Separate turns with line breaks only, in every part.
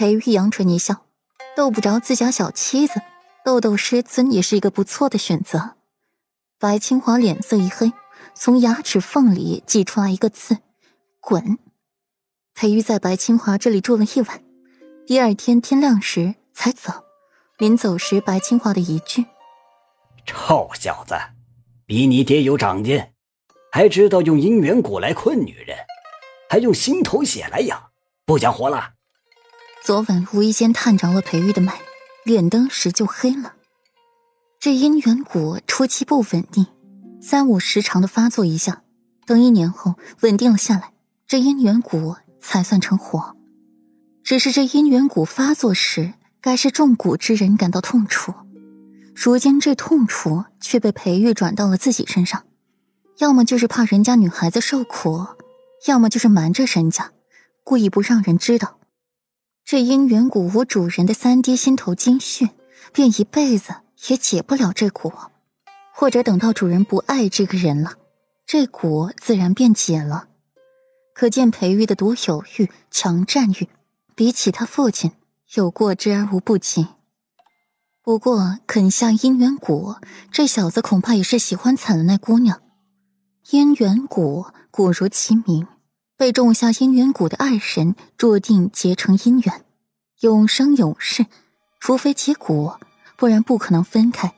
裴玉扬唇一笑，斗不着自家小妻子，斗斗师尊也是一个不错的选择。白清华脸色一黑，从牙齿缝里挤出来一个字：“滚。”裴玉在白清华这里住了一晚，第二天天亮时才走。临走时，白清华的一句：“
臭小子，比你爹有长进，还知道用姻缘蛊来困女人，还用心头血来养，不想活了。”
昨晚无意间探着了裴玉的脉，脸当时就黑了。这姻缘蛊初期不稳定，三五时长的发作一下，等一年后稳定了下来，这姻缘蛊才算成活。只是这姻缘蛊发作时，该是中蛊之人感到痛楚，如今这痛楚却被裴玉转到了自己身上，要么就是怕人家女孩子受苦，要么就是瞒着人家，故意不让人知道。这姻缘蛊无主人的三滴心头精血，便一辈子也解不了这蛊；或者等到主人不爱这个人了，这蛊自然便解了。可见裴玉的独有欲、强占欲，比起他父亲有过之而无不及。不过肯下姻缘蛊，这小子恐怕也是喜欢惨了那姑娘。姻缘蛊，蛊如其名。被种下姻缘蛊的爱神注定结成姻缘，永生永世，除非结果，不然不可能分开。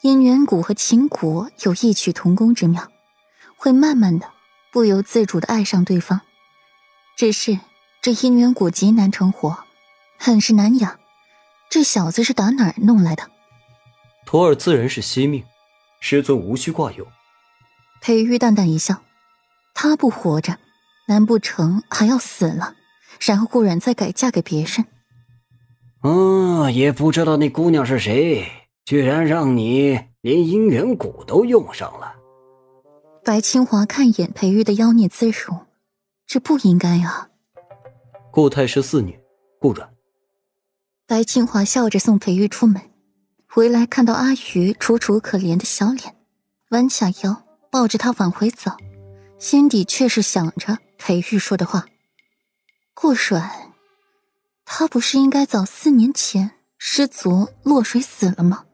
姻缘蛊和情蛊有异曲同工之妙，会慢慢的、不由自主的爱上对方。只是这姻缘蛊极难成活，很是难养。这小子是打哪儿弄来的？
徒儿自然是惜命，师尊无需挂忧。
裴玉淡淡一笑，他不活着。难不成还要死了，然后顾然再改嫁给别人？
嗯，也不知道那姑娘是谁，居然让你连姻缘蛊都用上了。
白清华看一眼裴玉的妖孽姿容，这不应该啊。
顾太师四女，顾阮。
白清华笑着送裴玉出门，回来看到阿鱼楚楚可怜的小脸，弯下腰抱着他往回走，心底却是想着。裴玉说的话，顾软，他不是应该早四年前失足落水死了吗？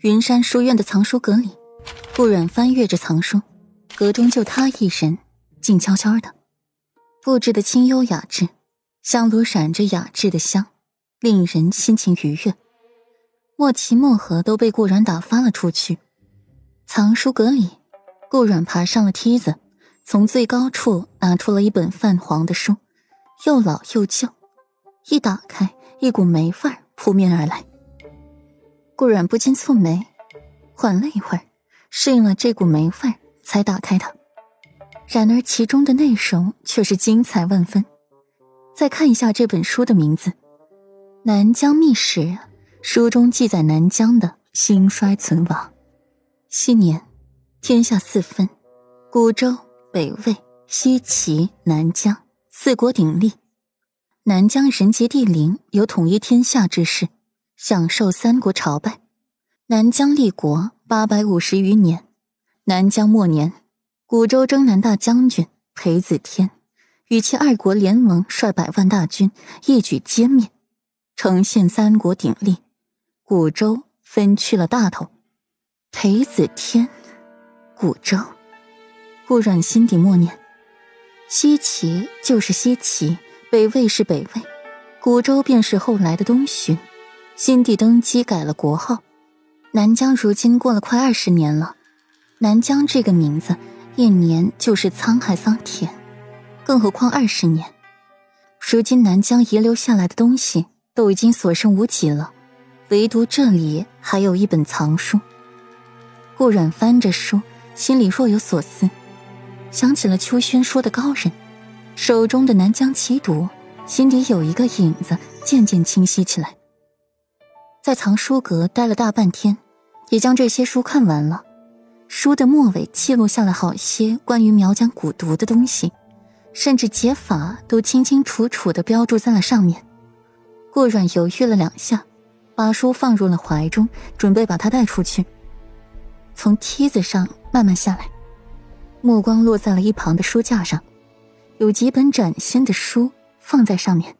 云山书院的藏书阁里，顾软翻阅着藏书，阁中就他一人，静悄悄的，布置的清幽雅致，香炉闪着雅致的香，令人心情愉悦。莫奇莫和都被顾软打发了出去，藏书阁里，顾软爬上了梯子。从最高处拿出了一本泛黄的书，又老又旧，一打开，一股霉味扑面而来。顾软不禁蹙眉，缓了一会儿，适应了这股霉味儿，才打开它。然而其中的内容却是精彩万分。再看一下这本书的名字，《南疆秘史》。书中记载南疆的兴衰存亡。昔年，天下四分，古州。北魏、西岐、南疆四国鼎立，南疆人杰地灵，有统一天下之势，享受三国朝拜。南疆立国八百五十余年，南疆末年，古州征南大将军裴子天与其二国联盟，率百万大军一举歼灭，呈现三国鼎立，古州分去了大头。裴子天，古州。顾阮心底默念：“西岐就是西岐，北魏是北魏，古州便是后来的东巡。新帝登基改了国号，南疆如今过了快二十年了。南疆这个名字，一年就是沧海桑田，更何况二十年。如今南疆遗留下来的东西都已经所剩无几了，唯独这里还有一本藏书。”顾阮翻着书，心里若有所思。想起了秋轩说的高人，手中的南疆奇毒，心底有一个影子渐渐清晰起来。在藏书阁待了大半天，也将这些书看完了。书的末尾记录下了好些关于苗疆蛊毒的东西，甚至解法都清清楚楚的标注在了上面。顾阮犹豫了两下，把书放入了怀中，准备把它带出去。从梯子上慢慢下来。目光落在了一旁的书架上，有几本崭新的书放在上面。